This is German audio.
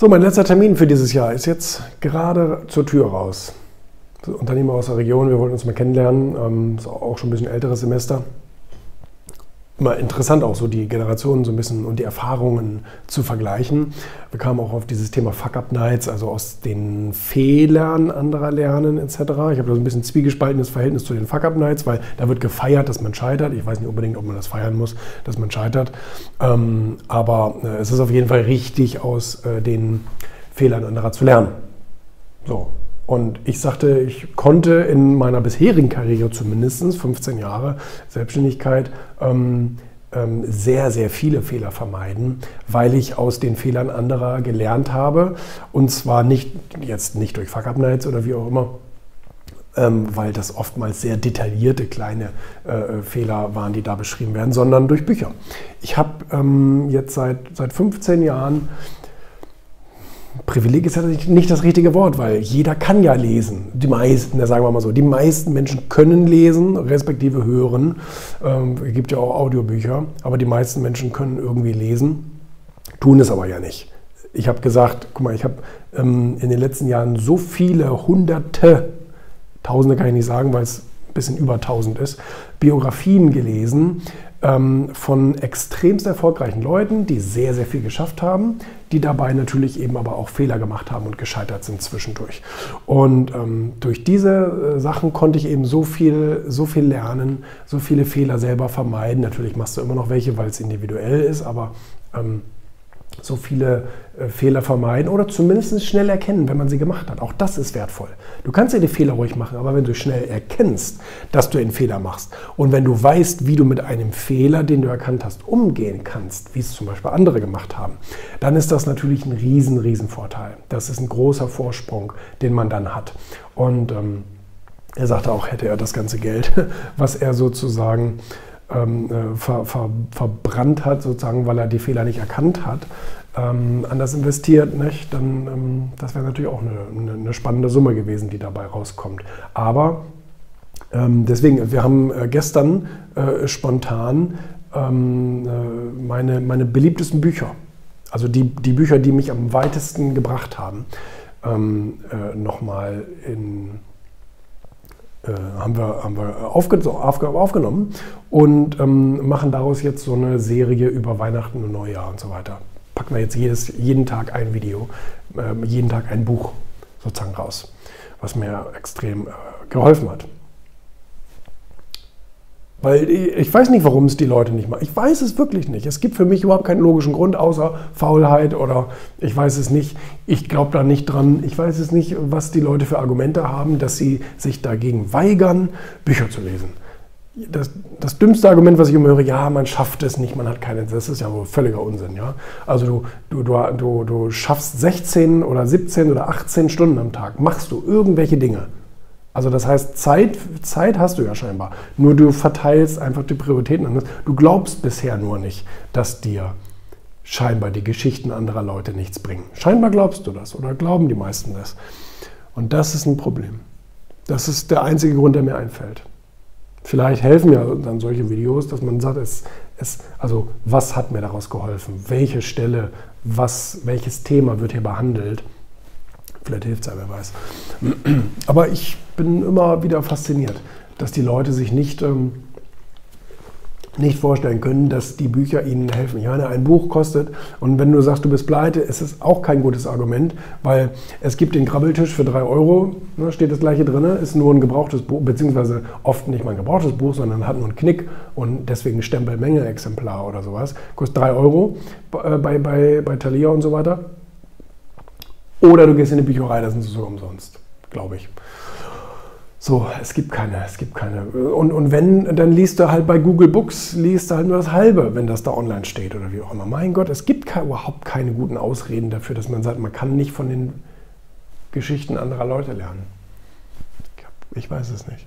So, mein letzter Termin für dieses Jahr ist jetzt gerade zur Tür raus. Unternehmer aus der Region, wir wollten uns mal kennenlernen. Ähm, ist auch schon ein bisschen älteres Semester immer interessant auch so die Generationen so ein bisschen und die Erfahrungen zu vergleichen. Wir kamen auch auf dieses Thema Fuck-Up-Nights, also aus den Fehlern anderer lernen etc. Ich habe da so ein bisschen zwiegespaltenes Verhältnis zu den Fuck-Up-Nights, weil da wird gefeiert, dass man scheitert. Ich weiß nicht unbedingt, ob man das feiern muss, dass man scheitert. Ähm, aber äh, es ist auf jeden Fall richtig, aus äh, den Fehlern anderer zu lernen. So, und ich sagte, ich konnte in meiner bisherigen Karriere zumindest 15 Jahre Selbstständigkeit ähm, ähm, sehr, sehr viele Fehler vermeiden, weil ich aus den Fehlern anderer gelernt habe. Und zwar nicht jetzt nicht durch Fuck-Up-Nights oder wie auch immer, ähm, weil das oftmals sehr detaillierte kleine äh, Fehler waren, die da beschrieben werden, sondern durch Bücher. Ich habe ähm, jetzt seit, seit 15 Jahren Privileg ist ja nicht das richtige Wort, weil jeder kann ja lesen. Die meisten, sagen wir mal so, die meisten Menschen können lesen, respektive hören. Ähm, es gibt ja auch Audiobücher, aber die meisten Menschen können irgendwie lesen, tun es aber ja nicht. Ich habe gesagt, guck mal, ich habe ähm, in den letzten Jahren so viele hunderte, tausende kann ich nicht sagen, weil es ein bisschen über tausend ist, Biografien gelesen, ähm, von extremst erfolgreichen Leuten, die sehr, sehr viel geschafft haben, die dabei natürlich eben aber auch Fehler gemacht haben und gescheitert sind zwischendurch. Und ähm, durch diese äh, Sachen konnte ich eben so viel, so viel lernen, so viele Fehler selber vermeiden. Natürlich machst du immer noch welche, weil es individuell ist, aber ähm, so viele äh, Fehler vermeiden oder zumindest schnell erkennen, wenn man sie gemacht hat. Auch das ist wertvoll. Du kannst ja die Fehler ruhig machen, aber wenn du schnell erkennst, dass du einen Fehler machst und wenn du weißt, wie du mit einem Fehler, den du erkannt hast, umgehen kannst, wie es zum Beispiel andere gemacht haben, dann ist das natürlich ein riesen, riesen Vorteil. Das ist ein großer Vorsprung, den man dann hat. Und ähm, er sagte auch, hätte er das ganze Geld, was er sozusagen ähm, äh, ver, ver, verbrannt hat, sozusagen, weil er die Fehler nicht erkannt hat, ähm, anders investiert, nicht? dann ähm, das wäre natürlich auch eine, eine, spannende Summe gewesen, die dabei rauskommt. Aber ähm, deswegen, wir haben äh, gestern äh, spontan ähm, äh, meine, meine beliebtesten Bücher, also die, die Bücher, die mich am weitesten gebracht haben, ähm, äh, nochmal in haben wir, haben wir aufge aufgenommen und ähm, machen daraus jetzt so eine Serie über Weihnachten und Neujahr und so weiter. Packen wir jetzt jedes, jeden Tag ein Video, äh, jeden Tag ein Buch sozusagen raus, was mir extrem äh, geholfen hat. Weil ich weiß nicht, warum es die Leute nicht machen. Ich weiß es wirklich nicht. Es gibt für mich überhaupt keinen logischen Grund, außer Faulheit oder ich weiß es nicht. Ich glaube da nicht dran. Ich weiß es nicht, was die Leute für Argumente haben, dass sie sich dagegen weigern, Bücher zu lesen. Das, das dümmste Argument, was ich immer höre, ja, man schafft es nicht, man hat keine, das ist ja wohl völliger Unsinn. Ja? Also du, du, du, du schaffst 16 oder 17 oder 18 Stunden am Tag, machst du irgendwelche Dinge also das heißt, Zeit, Zeit hast du ja scheinbar. Nur du verteilst einfach die Prioritäten anders. Du glaubst bisher nur nicht, dass dir scheinbar die Geschichten anderer Leute nichts bringen. Scheinbar glaubst du das oder glauben die meisten das. Und das ist ein Problem. Das ist der einzige Grund, der mir einfällt. Vielleicht helfen ja dann solche Videos, dass man sagt, es, es, also was hat mir daraus geholfen? Welche Stelle, was, welches Thema wird hier behandelt? Vielleicht hilft es ja, wer weiß. Aber ich bin immer wieder fasziniert, dass die Leute sich nicht, ähm, nicht vorstellen können, dass die Bücher ihnen helfen. Ich meine, ein Buch kostet, und wenn du sagst, du bist pleite, ist es auch kein gutes Argument, weil es gibt den Krabbeltisch für 3 Euro, ne, steht das gleiche drin, ist nur ein gebrauchtes Buch, beziehungsweise oft nicht mal ein gebrauchtes Buch, sondern hat nur einen Knick und deswegen Stempelmenge Exemplar oder sowas. Kostet 3 Euro bei, bei, bei, bei Thalia und so weiter. Oder du gehst in die Bücherei, da sind sie so umsonst, glaube ich. So, es gibt keine, es gibt keine. Und, und wenn, dann liest du halt bei Google Books, liest du halt nur das Halbe, wenn das da online steht oder wie auch immer. Mein Gott, es gibt keine, überhaupt keine guten Ausreden dafür, dass man sagt, man kann nicht von den Geschichten anderer Leute lernen. Ich weiß es nicht.